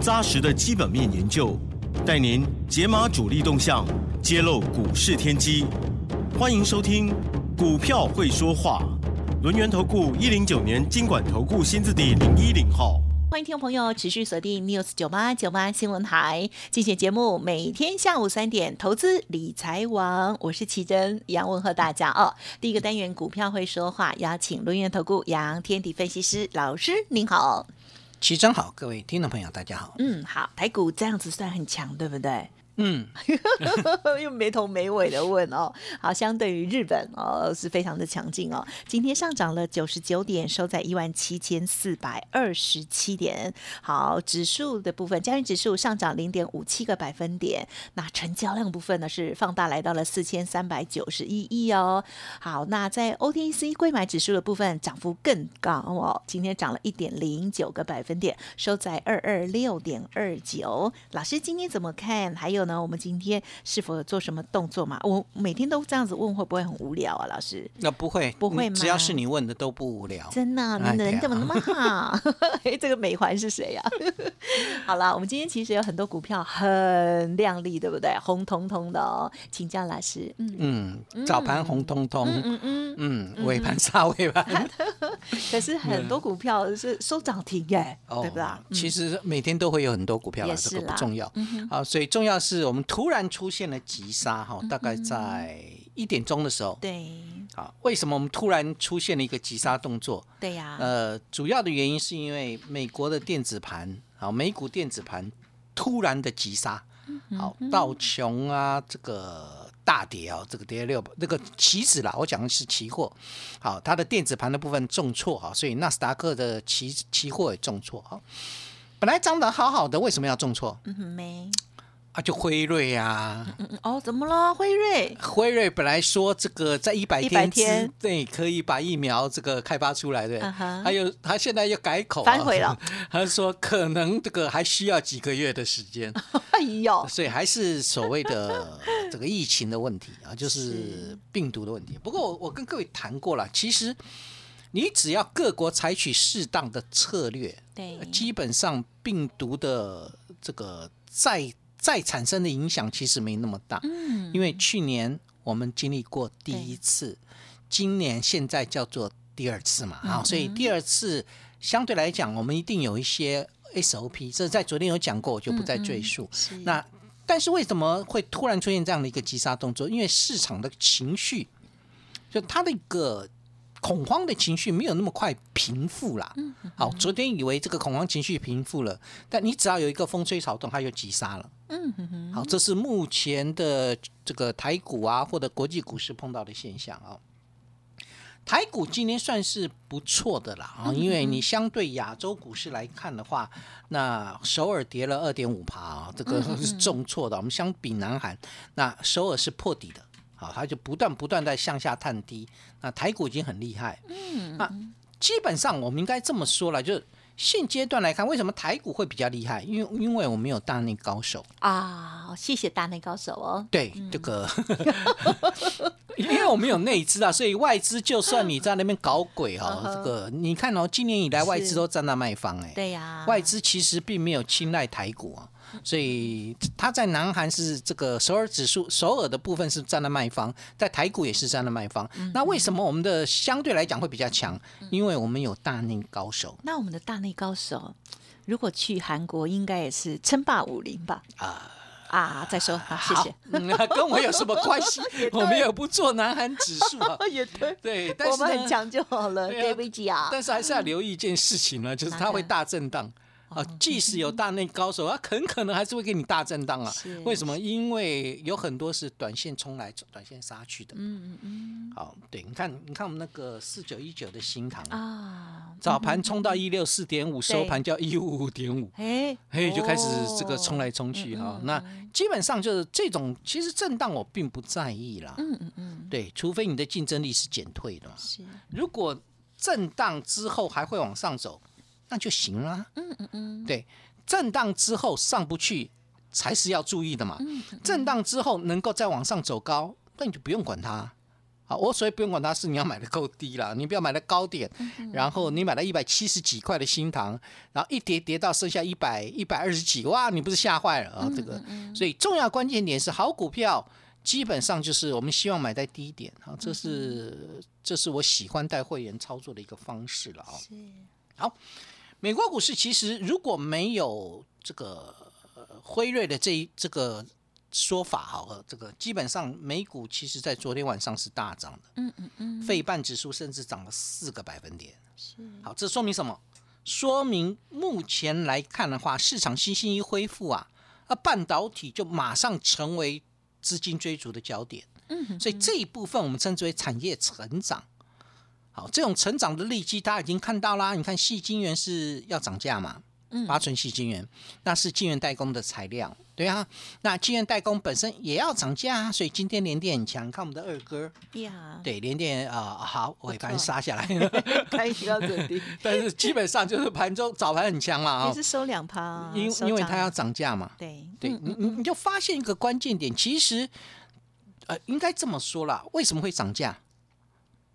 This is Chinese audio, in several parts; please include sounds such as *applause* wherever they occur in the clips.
扎实的基本面研究，带您解码主力动向，揭露股市天机。欢迎收听《股票会说话》，轮源投顾一零九年经管投顾新字第零一零号。欢迎听众朋友持续锁定 News 九八九八新闻台，精选节目每天下午三点，投资理财王，我是奇珍，杨问候大家哦。第一个单元股票会说话，邀请轮源投顾杨天地分析师老师，您好。齐真好，各位听众朋友，大家好。嗯，好，台股这样子算很强，对不对？嗯，*laughs* 又没头没尾的问哦，好，相对于日本哦是非常的强劲哦，今天上涨了九十九点，收在一万七千四百二十七点。好，指数的部分，加元指数上涨零点五七个百分点。那成交量部分呢是放大来到了四千三百九十一亿哦。好，那在 OTC 贵买指数的部分涨幅更高哦，今天涨了一点零九个百分点，收在二二六点二九。老师今天怎么看？还有？那我们今天是否有做什么动作嘛？我每天都这样子问，会不会很无聊啊？老师，那不会，不会吗？只要是你问的都不无聊。真的，你人怎么那么好？哎，*laughs* 这个美环是谁呀？*laughs* 好了，我们今天其实有很多股票很亮丽，对不对？红彤彤的哦，请教老师。嗯嗯，早盘红彤彤，嗯嗯嗯，尾盘杀尾盘。*laughs* 可是很多股票是收涨停耶，对不对？其实每天都会有很多股票，这个不重要。好，所以重要是。是我们突然出现了急杀哈，大概在一点钟的时候。对，好，为什么我们突然出现了一个急杀动作？对呀，呃，主要的原因是因为美国的电子盘，好，美股电子盘突然的急杀，好，道琼啊，这个大跌哦，这个跌六，那个期指啦，我讲的是期货，好，它的电子盘的部分重挫哈，所以纳斯达克的期期货也重挫哈，本来涨得好好的，为什么要重挫？嗯哼，没。啊，就辉瑞呀！哦，怎么了？辉瑞？辉瑞本来说这个在一百天之内可以把疫苗这个开发出来的，还有他现在又改口反悔了，*laughs* 他说可能这个还需要几个月的时间。*laughs* 哎呦，所以还是所谓的这个疫情的问题啊，*laughs* 就是病毒的问题。不过我我跟各位谈过了，其实你只要各国采取适当的策略，对，基本上病毒的这个在。再产生的影响其实没那么大，嗯，因为去年我们经历过第一次，今年现在叫做第二次嘛，啊，所以第二次相对来讲，我们一定有一些 SOP，这在昨天有讲过，我就不再赘述。那但是为什么会突然出现这样的一个急杀动作？因为市场的情绪，就它的一个。恐慌的情绪没有那么快平复啦。嗯，好，昨天以为这个恐慌情绪平复了，但你只要有一个风吹草动，它就急杀了。嗯哼，好，这是目前的这个台股啊，或者国际股市碰到的现象啊。台股今年算是不错的啦啊，因为你相对亚洲股市来看的话，那首尔跌了二点五趴啊，这个是重挫的。我们相比南韩，那首尔是破底的。好，它就不断不断在向下探低。那台股已经很厉害，嗯，那基本上我们应该这么说了，就是现阶段来看，为什么台股会比较厉害？因为因为我们有大内高手啊，谢谢大内高手哦。对，这个，*laughs* 因为我们有内资啊，所以外资就算你在那边搞鬼哈，这个你看哦，今年以来外资都站在卖方哎，对呀，外资其实并没有青睐台股啊。所以它在南韩是这个首尔指数，首尔的部分是占了卖方，在台股也是占了卖方。那为什么我们的相对来讲会比较强？因为我们有大内高手。那我们的大内高手，如果去韩国，应该也是称霸武林吧？啊啊！再说，好，谢谢。*laughs* 跟我有什么关系？*laughs* 我们也不做南韩指数啊。*laughs* 也对，对，我们很强就好了。对不起啊。但是还是要留意一件事情呢，就是它会大震荡。啊，即使有大内高手，他，*laughs* 很可能还是会给你大震荡啊是。为什么？因为有很多是短线冲来、短线杀去的。嗯嗯嗯好，对，你看，你看我们那个四九一九的新塘，啊，早盘冲到一六四点五，收盘叫一五五点五。哎嘿，就开始这个冲来冲去哈、那基本上就是这种，其实震荡我并不在意啦。嗯嗯嗯，对，除非你的竞争力是减退的嘛。是，如果震荡之后还会往上走，那就行了。嗯嗯嗯，对，震荡之后上不去才是要注意的嘛。嗯震荡之后能够再往上走高，那你就不用管它。好，我所以不用管它是你要买的够低了，你不要买的高点，嗯然后你买了一百七十几块的新塘，然后一跌跌到剩下一百一百二十几，哇，你不是吓坏了啊？这个，所以重要关键点是好股票。基本上就是我们希望买在低点啊，这是这是我喜欢带会员操作的一个方式了啊。是，美国股市其实如果没有这个呃辉瑞的这一这个说法，好了，这个基本上美股其实在昨天晚上是大涨的，嗯嗯嗯，费半指数甚至涨了四个百分点。是，好，这说明什么？说明目前来看的话，市场信心一恢复啊，啊，半导体就马上成为资金追逐的焦点。嗯所以这一部分我们称之为产业成长。好，这种成长的利基大家已经看到啦。你看，细晶圆是要涨价嘛？嗯八寸细晶圆，那是晶圆代工的材料，对啊。那晶圆代工本身也要涨价啊，所以今天联电很强。看我们的二哥，呀，对联电啊、好，尾盘杀下来，*laughs* 开要准低，但是基本上就是盘中早盘很强嘛啊也，是收两趴，因收涨因为它要涨价嘛。对对你，你你就发现一个关键点，其实，呃，应该这么说啦，为什么会涨价？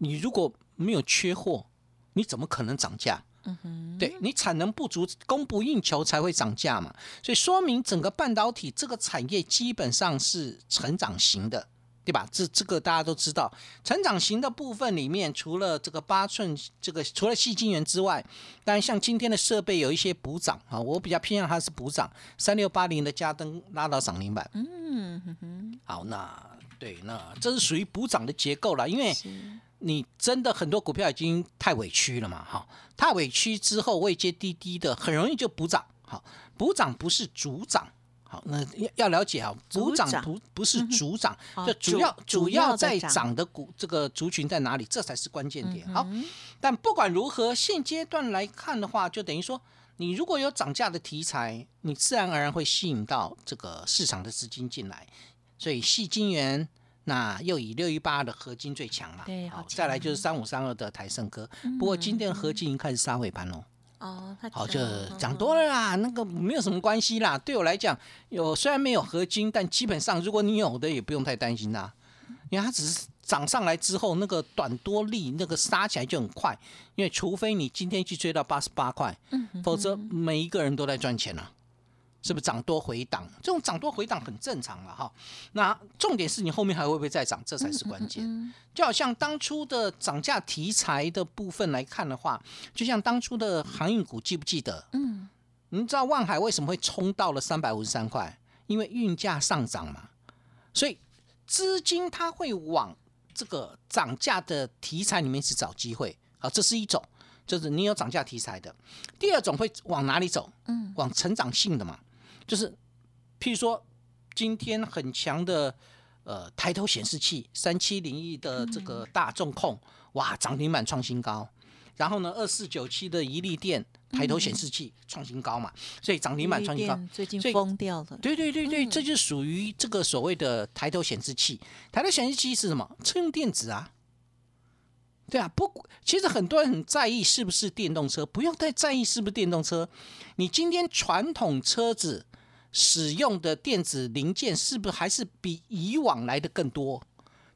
你如果没有缺货，你怎么可能涨价？嗯哼，对你产能不足，供不应求才会涨价嘛。所以说明整个半导体这个产业基本上是成长型的，对吧？这这个大家都知道，成长型的部分里面，除了这个八寸这个除了细晶圆之外，当然像今天的设备有一些补涨啊，我比较偏向它是补涨，三六八零的加登拉到涨停板。嗯哼哼，好，那对，那这是属于补涨的结构了，因为，你真的很多股票已经太委屈了嘛，哈，太委屈之后位阶低低的，很容易就补涨，好，补涨不是主涨。好，那要要了解啊，补涨不不是主涨，哦就主要主要要在在涨涨的股这个族群在哪里，这才是关键点。好，嗯但不管如何，现阶段来看的话，就等于说，你如果有涨价的题材，你自然而然会吸引到这个市场的资金进来。所以细金元，那又以六一八的合金最强了。好，对好强再来就是三五三二的台盛科。不过今天的合金已经开始杀尾盘喽。哦，它好，涨就涨多了啦，那个没有什么关系啦。对我来讲，有虽然没有合金，但基本上如果你有的，也不用太担心啦。因为它只是涨上来之后，那个短多利那个杀起来就很快。因为除非你今天去追到八十八块，否则每一个人都在赚钱啊。是不是涨多回档？这种涨多回档很正常了哈。那重点是你后面还会不会再涨，这才是关键。就好像当初的涨价题材的部分来看的话，就像当初的航运股，记不记得？嗯，你知道万海为什么会冲到了三百五十三块？因为运价上涨嘛，所以资金它会往这个涨价的题材里面去找机会。好，这是一种，就是你有涨价题材的。第二种会往哪里走？嗯，往成长性的嘛，就是譬如说今天很强的呃抬头显示器三七零一的这个大众控，哇，涨停板创新高。然后呢，二四九七的一利电抬头显示器创新高嘛，所以涨停板创新高。最近疯掉了，对对对对，这就属于这个所谓的抬头显示器。抬头显示器是什么？车用电子啊。对啊，不，其实很多人很在意是不是电动车，不用太在意是不是电动车。你今天传统车子使用的电子零件，是不是还是比以往来的更多？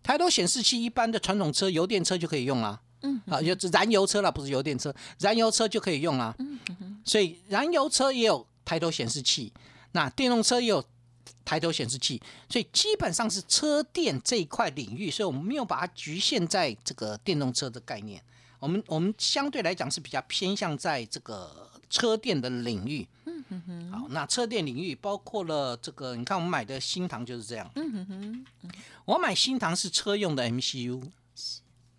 抬头显示器一般的传统车、油电车就可以用啊。嗯，啊，就燃油车了，不是油电车，燃油车就可以用啊。嗯所以燃油车也有抬头显示器，那电动车也有抬头显示器，所以基本上是车电这一块领域，所以我们没有把它局限在这个电动车的概念。我们我们相对来讲是比较偏向在这个车电的领域。嗯哼。哼，好，那车电领域包括了这个，你看我们买的新唐就是这样。嗯哼哼，我买新唐是车用的 MCU，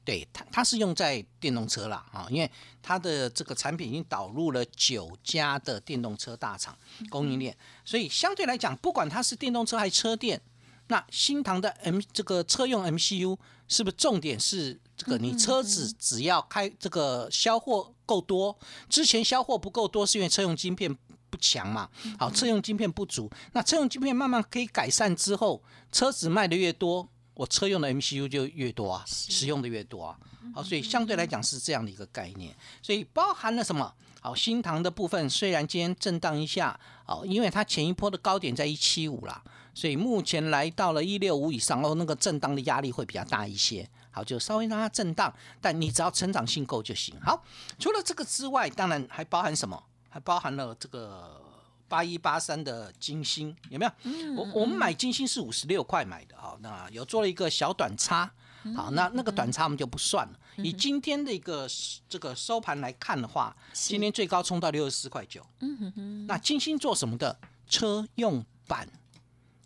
对它，它是用在电动车啦啊，因为它的这个产品已经导入了九家的电动车大厂供应链，所以相对来讲，不管它是电动车还是车电，那新唐的 M 这个车用 MCU 是不是重点是这个？你车子只要开这个销货够多，之前销货不够多是因为车用晶片不强嘛？好，车用晶片不足，那车用晶片慢慢可以改善之后，车子卖的越多。我车用的 MCU 就越多啊，使用的越多啊，好，所以相对来讲是这样的一个概念，所以包含了什么？好，新塘的部分虽然今天震荡一下，好，因为它前一波的高点在一七五啦，所以目前来到了一六五以上，哦，那个震荡的压力会比较大一些，好，就稍微让它震荡，但你只要成长性够就行。好，除了这个之外，当然还包含什么？还包含了这个。八一八三的金星有没有？我我们买金星是五十六块买的哈，那有做了一个小短差，好，那那个短差我们就不算了。以今天的一个这个收盘来看的话，今天最高冲到六十四块九。嗯哼哼。那金星做什么的？车用板。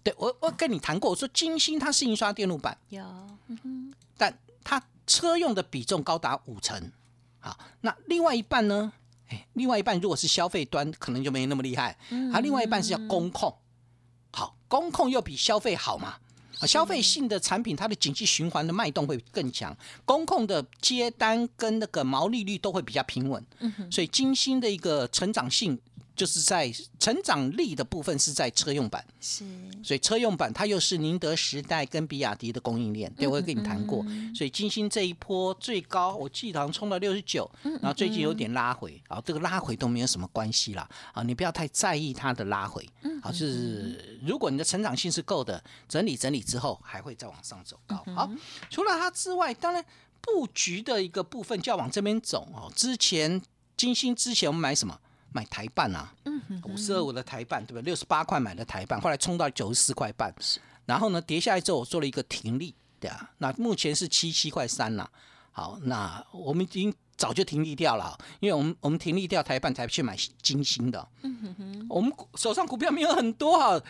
对我我跟你谈过，我说金星它是印刷电路板，有，嗯但它车用的比重高达五成。好，那另外一半呢？另外一半如果是消费端，可能就没那么厉害。而另外一半是要工控，好，工控又比消费好嘛？啊，消费性的产品，它的经济循环的脉动会更强，公控的接单跟那个毛利率都会比较平稳。所以金星的一个成长性。就是在成长力的部分是在车用版，是，所以车用版它又是宁德时代跟比亚迪的供应链，对我跟你谈过，所以金星这一波最高，我记得好像冲到六十九，然后最近有点拉回，啊，这个拉回都没有什么关系啦，啊，你不要太在意它的拉回，啊，就是如果你的成长性是够的，整理整理之后还会再往上走高。好，除了它之外，当然布局的一个部分就要往这边走哦。之前金星之前我们买什么？买台办啊，五四二五的台办，对不对？六十八块买的台办，后来冲到九十四块半，然后呢，跌下来之后，我做了一个停利，对啊，那目前是七七块三了。好，那我们已经早就停利掉了，因为我们我们停利掉台办才去买金星的。嗯哼哼，我们手上股票没有很多哈。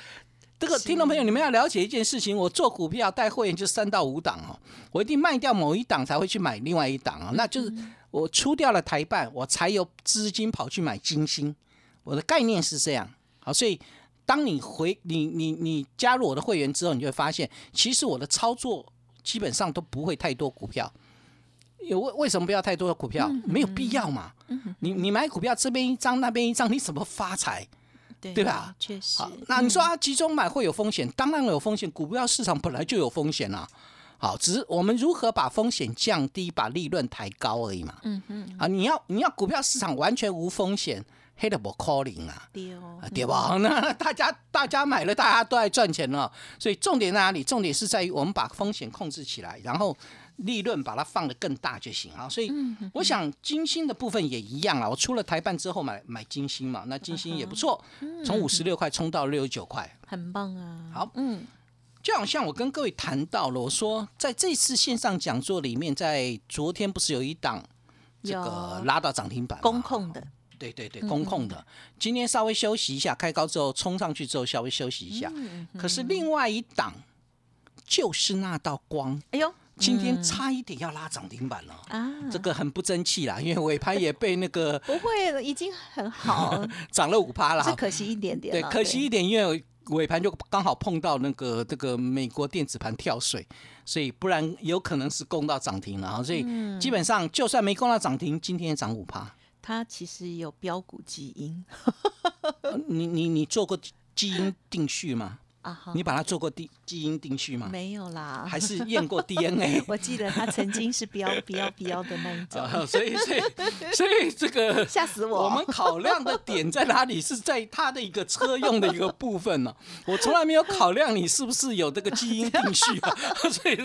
这个听众朋友，你们要了解一件事情，我做股票带会员就三到五档哦，我一定卖掉某一档才会去买另外一档啊，那就是。我出掉了台办，我才有资金跑去买金星。我的概念是这样，好，所以当你回你你你加入我的会员之后，你就会发现，其实我的操作基本上都不会太多股票。有为为什么不要太多的股票？没有必要嘛。你你买股票这边一张那边一张，你怎么发财？对吧？确实。那你说啊，集中买会有风险？当然有风险，股票市场本来就有风险啊。好，只是我们如何把风险降低，把利润抬高而已嘛。嗯嗯。啊，你要你要股票市场完全无风险，黑的不 calling 啊。对哦。对吧？那 *laughs* 大家大家买了，大家都在赚钱了。所以重点在哪里？重点是在于我们把风险控制起来，然后利润把它放得更大就行啊。所以我想金星的部分也一样啊。我出了台办之后买买金星嘛，那金星也不错，从五十六块冲到六十九块，很棒啊。好，嗯。就好像我跟各位谈到了，我说在这次线上讲座里面，在昨天不是有一档这个拉到涨停板，公控的，对对对，公控的。今天稍微休息一下，开高之后冲上去之后稍微休息一下。可是另外一档就是那道光，哎呦，今天差一点要拉涨停板了。啊！这个很不争气啦，因为尾盘也被那个不会，已经很好，*laughs* 涨了五趴了，是可惜一点点，对，可惜一点，因为。尾盘就刚好碰到那个这个美国电子盘跳水，所以不然有可能是攻到涨停了啊！所以基本上就算没攻到涨停，今天也涨五趴。它其实有标股基因，*laughs* 你你你做过基因定序吗？啊，你把它做过基基因定序吗？没有啦，还是验过 *laughs* DNA？我记得他曾经是标标标的那一种，*laughs* 所以所以所以这个 *laughs* 吓死我！我们考量的点在哪里？是在他的一个车用的一个部分呢？我从来没有考量你是不是有这个基因定序啊！所以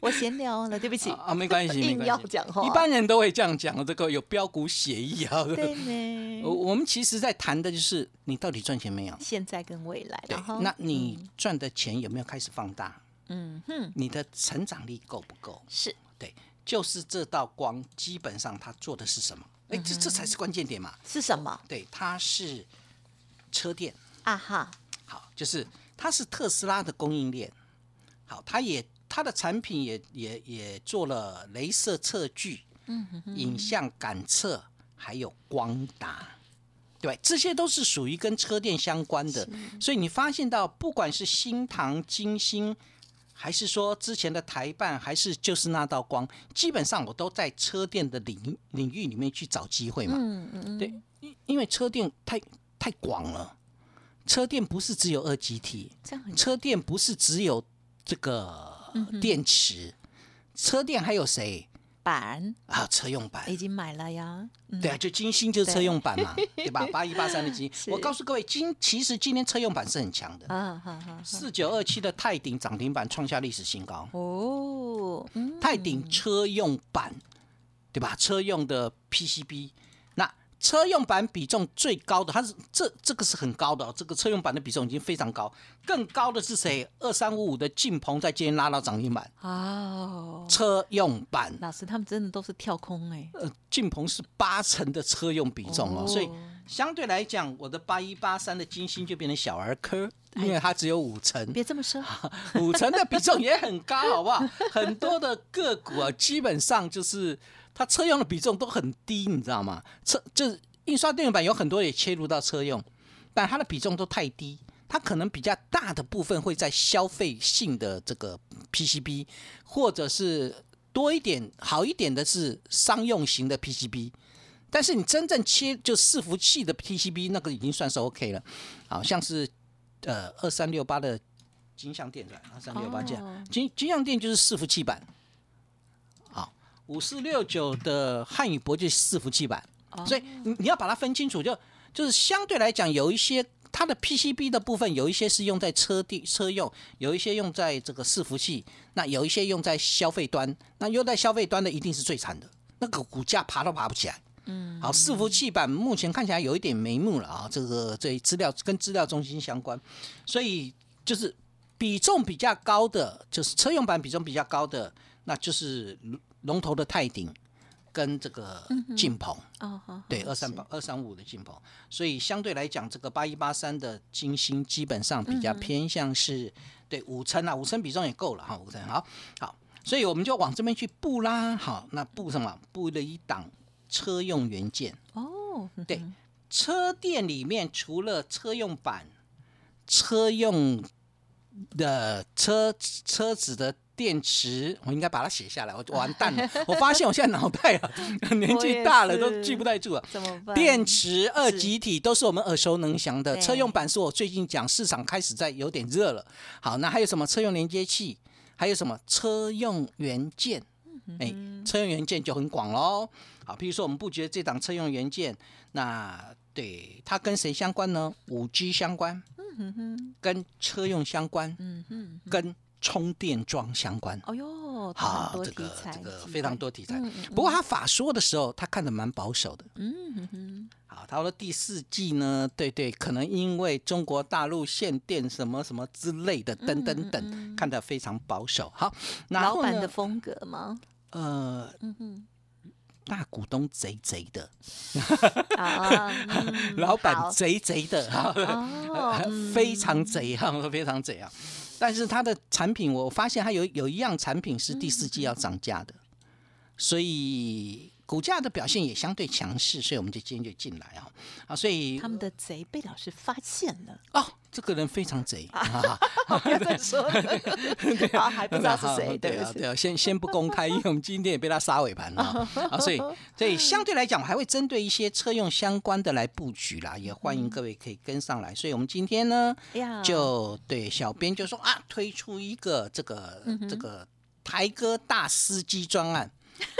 我闲聊了，对不起啊，没关系，硬要讲话，一般人都会这样讲，这个有标股协议啊。对呢，我们其实在谈的就是你到底赚钱没有？现在跟未来，对，那你。赚的钱有没有开始放大？嗯哼，你的成长力够不够？是对，就是这道光，基本上它做的是什么？哎，这这才是关键点嘛。是什么？对，它是车电啊哈。好，就是它是特斯拉的供应链。好，它也它的产品也也也做了镭射测距、嗯影像感测，还有光达。对，这些都是属于跟车电相关的，所以你发现到，不管是新唐、金星，还是说之前的台办，还是就是那道光，基本上我都在车电的领领域里面去找机会嘛。嗯嗯。嗯，对，因因为车电太太广了，车电不是只有二极体，车电不是只有这个电池，车电还有谁板啊？车用板。已经买了呀。嗯对啊，就金星就是车用版嘛，*laughs* 对吧？八一八三的金，*laughs* 我告诉各位，今其实今天车用版是很强的，四九二七的泰鼎涨停板创下历史新高，哦，嗯，泰鼎车用版，对吧？车用的 PCB，那车用版比重最高的，它是这这个是很高的、哦，这个车用版的比重已经非常高，更高的是谁？二三五五的晋鹏在今天拉到涨停板，哦，车用版，老师他们真的都是跳空哎，呃，晋鹏是八成的车用比重哦，所以哦相对来讲，我的八一八三的金星就变成小儿科，因为它只有五成，别这么说，*laughs* 五成的比重也很高，好不好？很多的个股啊，基本上就是它车用的比重都很低，你知道吗？车就是印刷电路板有很多也切入到车用，但它的比重都太低。它可能比较大的部分会在消费性的这个 PCB，或者是多一点好一点的是商用型的 PCB。但是你真正切就伺服器的 PCB 那个已经算是 OK 了，好像是呃二三六八的金像电对吧，二三六八这样哦，金金像电就是伺服器板，好，五四六九的汉语博就是伺服器版，哦所以你你要把它分清楚，就就是相对来讲有一些。它的 PCB 的部分有一些是用在车地车用，有一些用在这个伺服器，那有一些用在消费端，那用在消费端的一定是最惨的，那个股价爬都爬不起来。嗯，好，伺服器版目前看起来有一点眉目了啊，这个这资料跟资料中心相关，所以就是比重比较高的，就是车用版比重比较高的，那就是龙龙头的泰鼎跟这个劲鹏。哦，对，二三八二三五的劲鹏，所以相对来讲，这个八一八三的金星基本上比较偏向是、对五成啊，五成比重也够了哈，五成。好好，所以我们就往这边去布啦，好，那布什么？布了一档车用元件，哦，嗯对，车店里面除了车用板、车用的车车子的电池，我应该把它写下来，我就完蛋了。*laughs* 我发现我现在脑袋啊，年纪大了都记不太住了。怎么办？电池、二极体都是我们耳熟能详的，车用版是我最近讲市场开始在有点热了。好，那还有什么车用连接器？还有什么车用元件？哎，车用元件就很广喽。好，比如说我们布局的这档车用元件，那对它跟谁相关呢？五 G 相关，跟车用相关，跟充电桩相关。哦哟，好，这个这个非常多题材嗯。不过他法说的时候，他看的蛮保守的。嗯哼哼，好，他说第四季呢，对对，可能因为中国大陆限电什么什么之类的，等等等，看得非常保守。好，老板的风格吗？呃，嗯哼，大股东贼贼的，*laughs* 老板好贼贼的，*laughs* 非常贼啊，非常贼啊。但是它的产品，我发现它有有一样产品是第四季要涨价的，所以股价的表现也相对强势，所以我们就今天就进来啊。啊，所以他们的贼被老师发现了，哦，这个人非常贼啊，*laughs* 不要再说了，好，还不知道是谁，对啊，对啊，先 *laughs* 先不公开，因为我们今天也被他杀尾盘了，啊，所以所以相对来讲，我还会针对一些车用相关的来布局啦，也欢迎各位可以跟上来。所以我们今天呢，就对小编就说啊，推出一个这个嗯这个台哥大司机专案，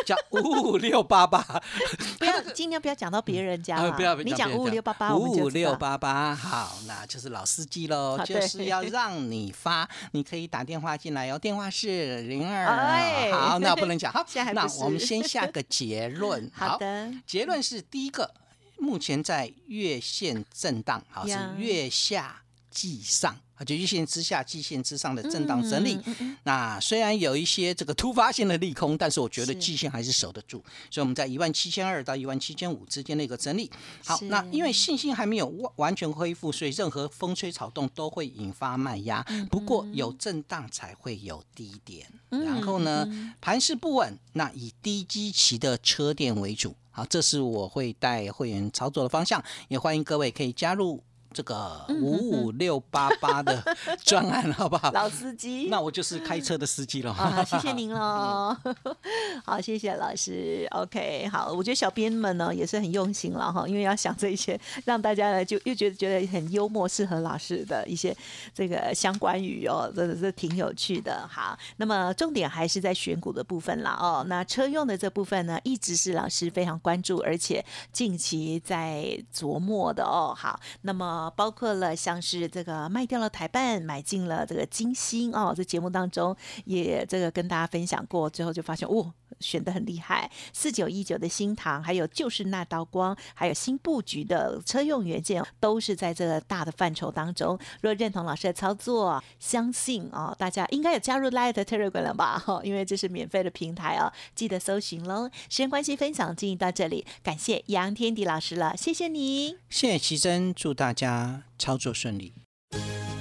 叫五五六八八。*laughs* 不要尽量不要讲到别人家 *laughs* 啊，啦不要，你讲五五六八八，五五六八八，好，那就是老司机喽，*laughs* 就是要让你发，你可以打电话进来哦，电话是零二，哎。好，那不能讲，好那我们先下个结论，好的，结论是第一个，目前在月线震荡，好是月下季上啊。就月线之下、季线之上的震荡整理，那虽然有一些这个突发性的利空，但是我觉得季线还是守得住，所以我们在一万七千二到一万七千五之间的一个整理。好，那因为信心还没有完完全恢复，所以任何风吹草动都会引发卖压。不过有震荡才会有低点，然后呢，盘势不稳，那以低基期的车店为主。好，这是我会带会员操作的方向，也欢迎各位可以加入。这个五五六八八的 *laughs* 专案，好不好？老司机，那我就是开车的司机了。啊，谢谢您喽。*laughs* *laughs* 好，谢谢老师。OK，好，我觉得小编们呢也是很用心了哈，因为要想这些，让大家呢就又觉得觉得很幽默，适合老师的一些这个相关语哦，真的是挺有趣的。好，那么重点还是在选股的部分了哦。那车用的这部分呢，一直是老师非常关注，而且近期在琢磨的哦。好，那么。包括了像是这个卖掉了台办，买进了这个金星哦，在节目当中也这个跟大家分享过，最后就发现哦。选的很厉害，四九一九的新唐，还有就是那道光，还有新布局的车用元件，都是在这个大的范畴当中。若认同老师的操作，相信啊，大家应该有加入 Light Telegram 了吧？哈，*laughs* 因为这是免费的平台哦，记得搜寻喽。时间关系，分享进行到这里，感谢杨天迪老师了，谢谢你，谢谢奇珍，祝大家啊操作顺利。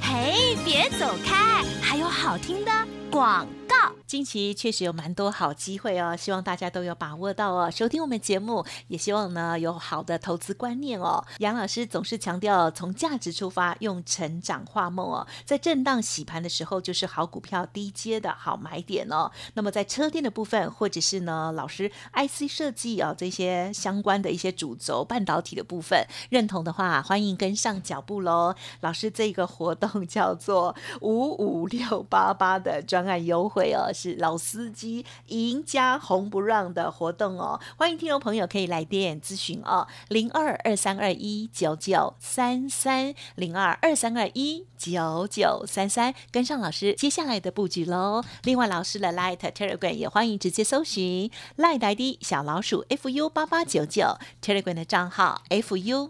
嘿，别走开，还有好听的广告。近期确实有蛮多好机会哦，希望大家都有把握到哦。收听我们节目，也希望呢有好的投资观念哦。杨老师总是强调从价值出发，用成长画梦哦。在震荡洗盘的时候，就是好股票低阶的好买点哦。那么在车电的部分，或者是呢老师 IC 设计啊这些相关的一些主轴半导体的部分，认同的话，欢迎跟上脚步喽。老师这个活动叫做五五六八八的专案优惠哦。是老司机赢家红不让的活动哦，欢迎听众朋友可以来电咨询哦，零二二三二一九九三三零二二三二一九九三三，跟上老师接下来的布局喽。另外，老师的 Light Telegram 也欢迎直接搜寻 Light ID 小老鼠 fu 八八九九 Telegram 的账号 fu